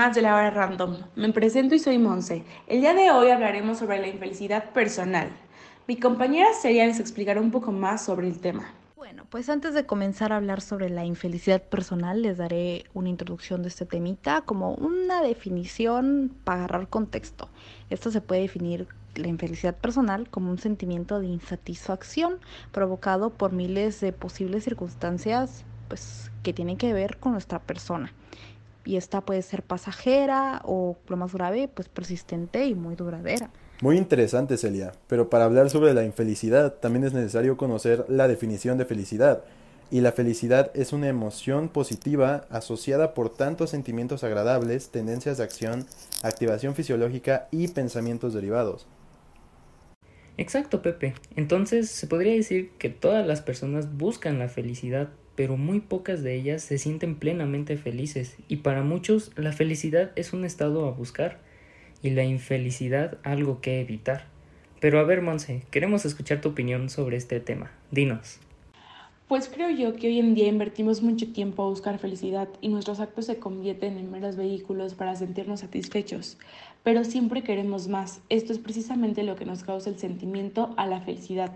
Más de la hora random. Me presento y soy Monse. El día de hoy hablaremos sobre la infelicidad personal. Mi compañera Seria les explicará un poco más sobre el tema. Bueno, pues antes de comenzar a hablar sobre la infelicidad personal, les daré una introducción de este temita como una definición para agarrar contexto. Esto se puede definir la infelicidad personal como un sentimiento de insatisfacción provocado por miles de posibles circunstancias pues, que tienen que ver con nuestra persona. Y esta puede ser pasajera o, lo más grave, pues persistente y muy duradera. Muy interesante, Celia, pero para hablar sobre la infelicidad también es necesario conocer la definición de felicidad. Y la felicidad es una emoción positiva asociada por tantos sentimientos agradables, tendencias de acción, activación fisiológica y pensamientos derivados. Exacto, Pepe. Entonces se podría decir que todas las personas buscan la felicidad, pero muy pocas de ellas se sienten plenamente felices y para muchos la felicidad es un estado a buscar y la infelicidad algo que evitar. Pero a ver, Monse, queremos escuchar tu opinión sobre este tema. Dinos. Pues creo yo que hoy en día invertimos mucho tiempo a buscar felicidad y nuestros actos se convierten en meros vehículos para sentirnos satisfechos, pero siempre queremos más. Esto es precisamente lo que nos causa el sentimiento a la felicidad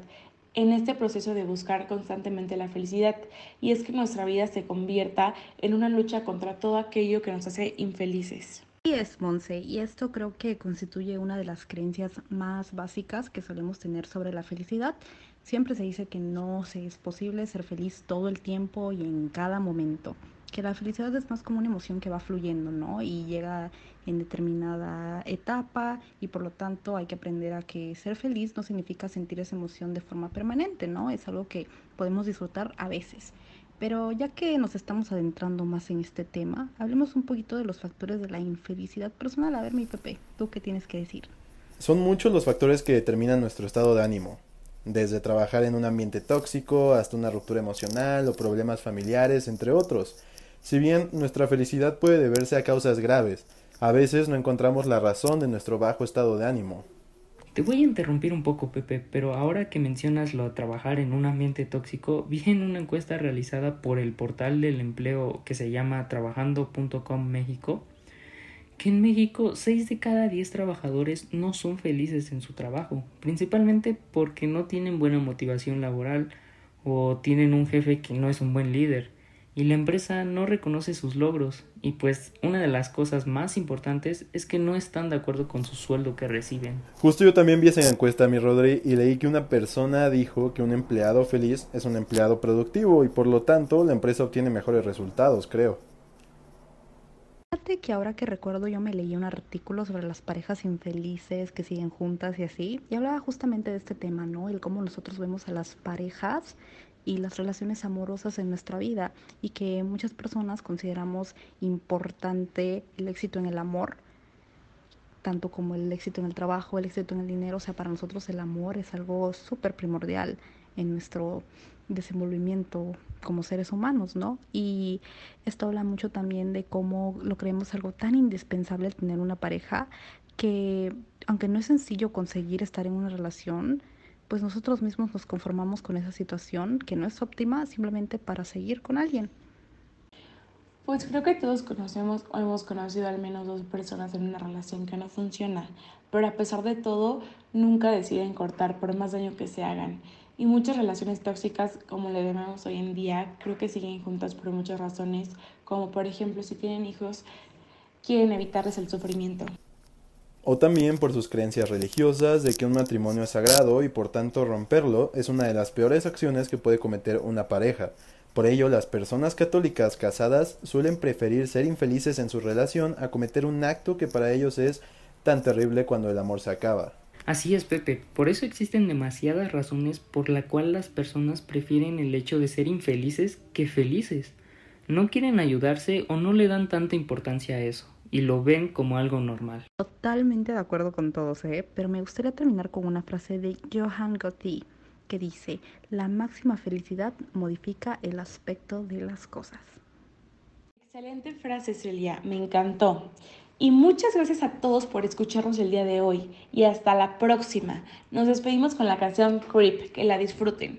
en este proceso de buscar constantemente la felicidad y es que nuestra vida se convierta en una lucha contra todo aquello que nos hace infelices. Y es, Monse, y esto creo que constituye una de las creencias más básicas que solemos tener sobre la felicidad. Siempre se dice que no se es posible ser feliz todo el tiempo y en cada momento que la felicidad es más como una emoción que va fluyendo, ¿no? Y llega en determinada etapa y por lo tanto hay que aprender a que ser feliz no significa sentir esa emoción de forma permanente, ¿no? Es algo que podemos disfrutar a veces. Pero ya que nos estamos adentrando más en este tema, hablemos un poquito de los factores de la infelicidad personal. A ver, mi Pepe, ¿tú qué tienes que decir? Son muchos los factores que determinan nuestro estado de ánimo, desde trabajar en un ambiente tóxico hasta una ruptura emocional o problemas familiares, entre otros. Si bien nuestra felicidad puede deberse a causas graves, a veces no encontramos la razón de nuestro bajo estado de ánimo. Te voy a interrumpir un poco, Pepe, pero ahora que mencionas lo de trabajar en un ambiente tóxico, vi en una encuesta realizada por el portal del empleo que se llama trabajando.com México, que en México 6 de cada 10 trabajadores no son felices en su trabajo, principalmente porque no tienen buena motivación laboral o tienen un jefe que no es un buen líder y la empresa no reconoce sus logros y pues una de las cosas más importantes es que no están de acuerdo con su sueldo que reciben. Justo yo también vi esa encuesta, mi Rodri, y leí que una persona dijo que un empleado feliz es un empleado productivo y por lo tanto la empresa obtiene mejores resultados, creo. Fíjate que ahora que recuerdo yo me leí un artículo sobre las parejas infelices que siguen juntas y así, y hablaba justamente de este tema, ¿no? El cómo nosotros vemos a las parejas y las relaciones amorosas en nuestra vida y que muchas personas consideramos importante el éxito en el amor, tanto como el éxito en el trabajo, el éxito en el dinero, o sea, para nosotros el amor es algo súper primordial en nuestro desenvolvimiento como seres humanos, ¿no? Y esto habla mucho también de cómo lo creemos algo tan indispensable tener una pareja que aunque no es sencillo conseguir estar en una relación, pues nosotros mismos nos conformamos con esa situación que no es óptima simplemente para seguir con alguien. Pues creo que todos conocemos o hemos conocido al menos dos personas en una relación que no funciona, pero a pesar de todo nunca deciden cortar por más daño que se hagan. Y muchas relaciones tóxicas, como le llamamos hoy en día, creo que siguen juntas por muchas razones, como por ejemplo si tienen hijos, quieren evitarles el sufrimiento o también por sus creencias religiosas de que un matrimonio es sagrado y por tanto romperlo es una de las peores acciones que puede cometer una pareja. Por ello, las personas católicas casadas suelen preferir ser infelices en su relación a cometer un acto que para ellos es tan terrible cuando el amor se acaba. Así es, Pepe. Por eso existen demasiadas razones por la cual las personas prefieren el hecho de ser infelices que felices. No quieren ayudarse o no le dan tanta importancia a eso y lo ven como algo normal. Totalmente de acuerdo con todos, ¿eh? pero me gustaría terminar con una frase de Johann Gotti que dice, la máxima felicidad modifica el aspecto de las cosas. Excelente frase, Celia, me encantó. Y muchas gracias a todos por escucharnos el día de hoy y hasta la próxima. Nos despedimos con la canción Creep, que la disfruten.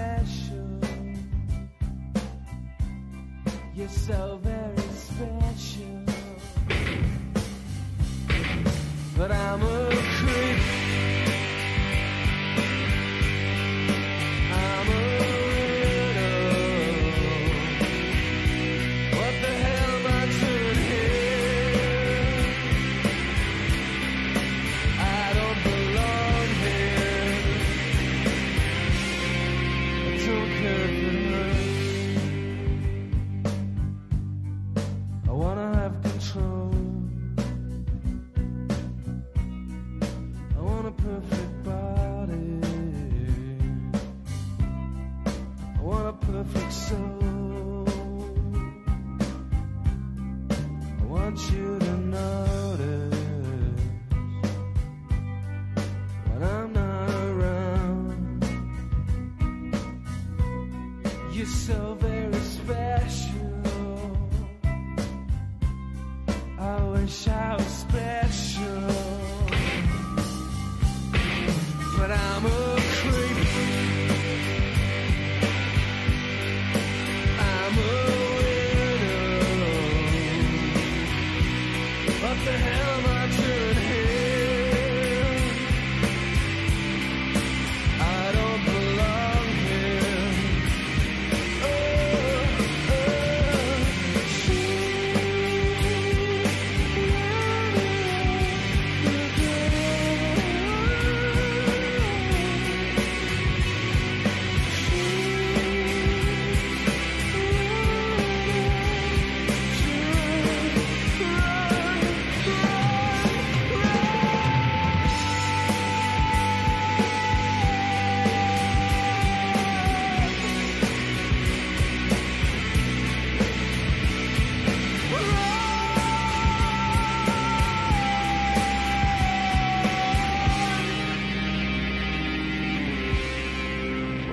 You're so very special. But I'm a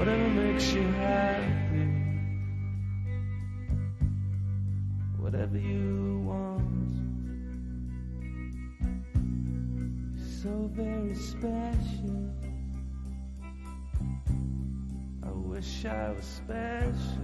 Whatever makes you happy, whatever you want. So very special. I wish I was special,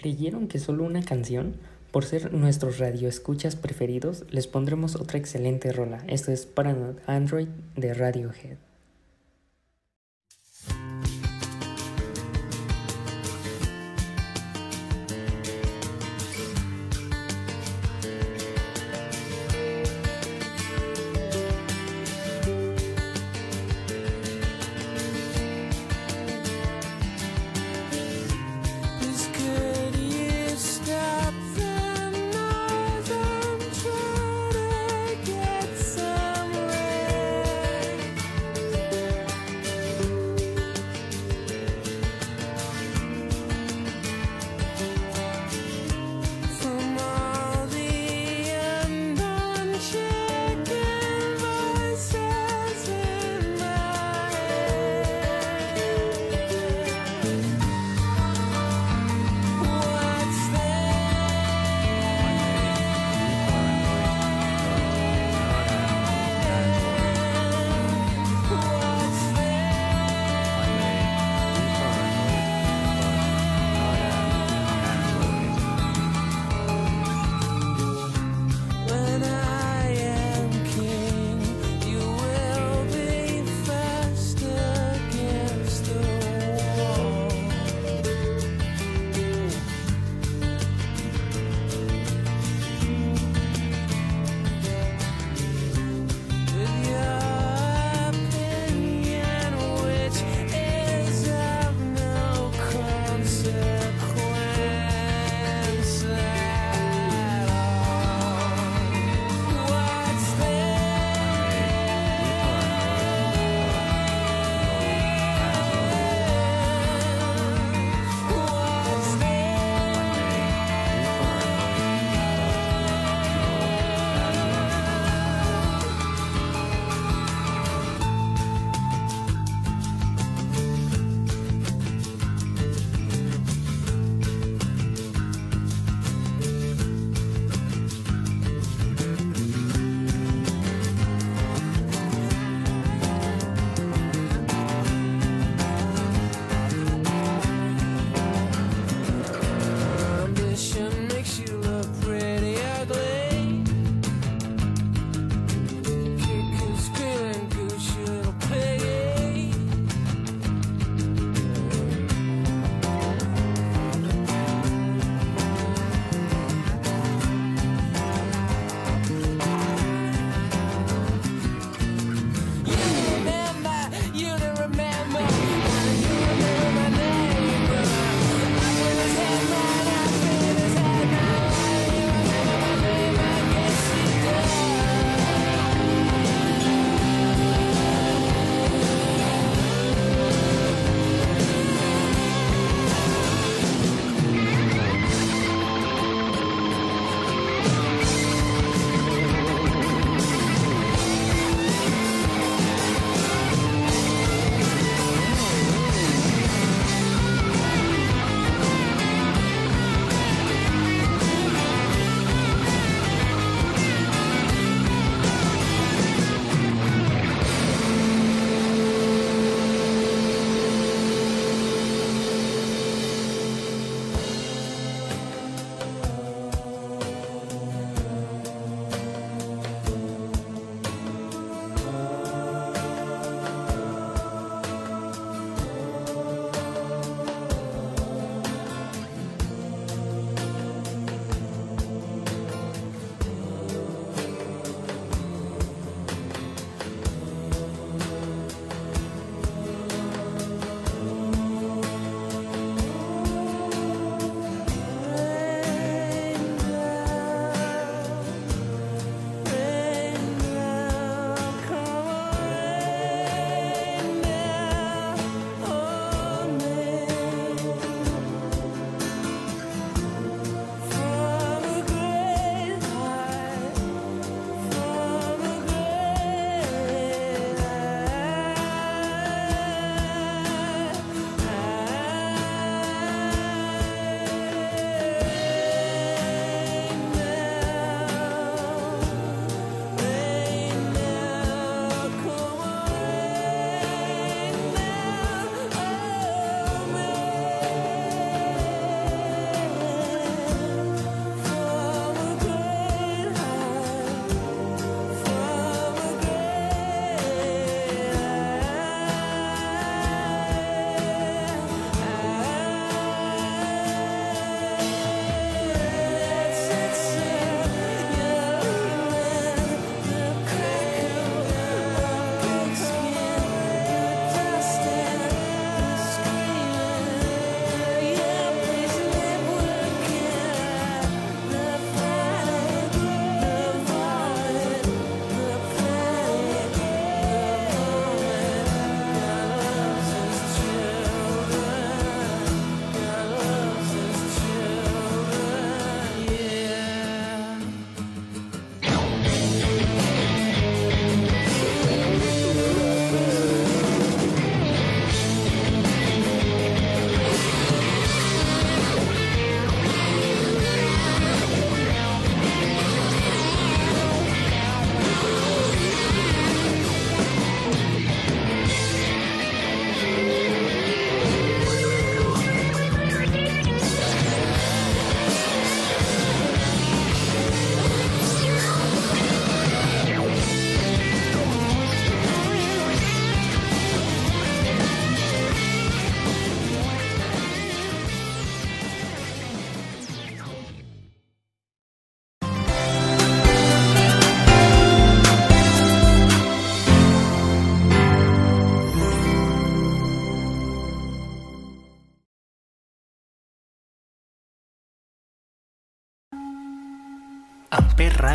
¿Creyeron que solo una canción? Por ser nuestros radioescuchas preferidos, les pondremos otra excelente rola. Esto es Paranoid Android de Radiohead.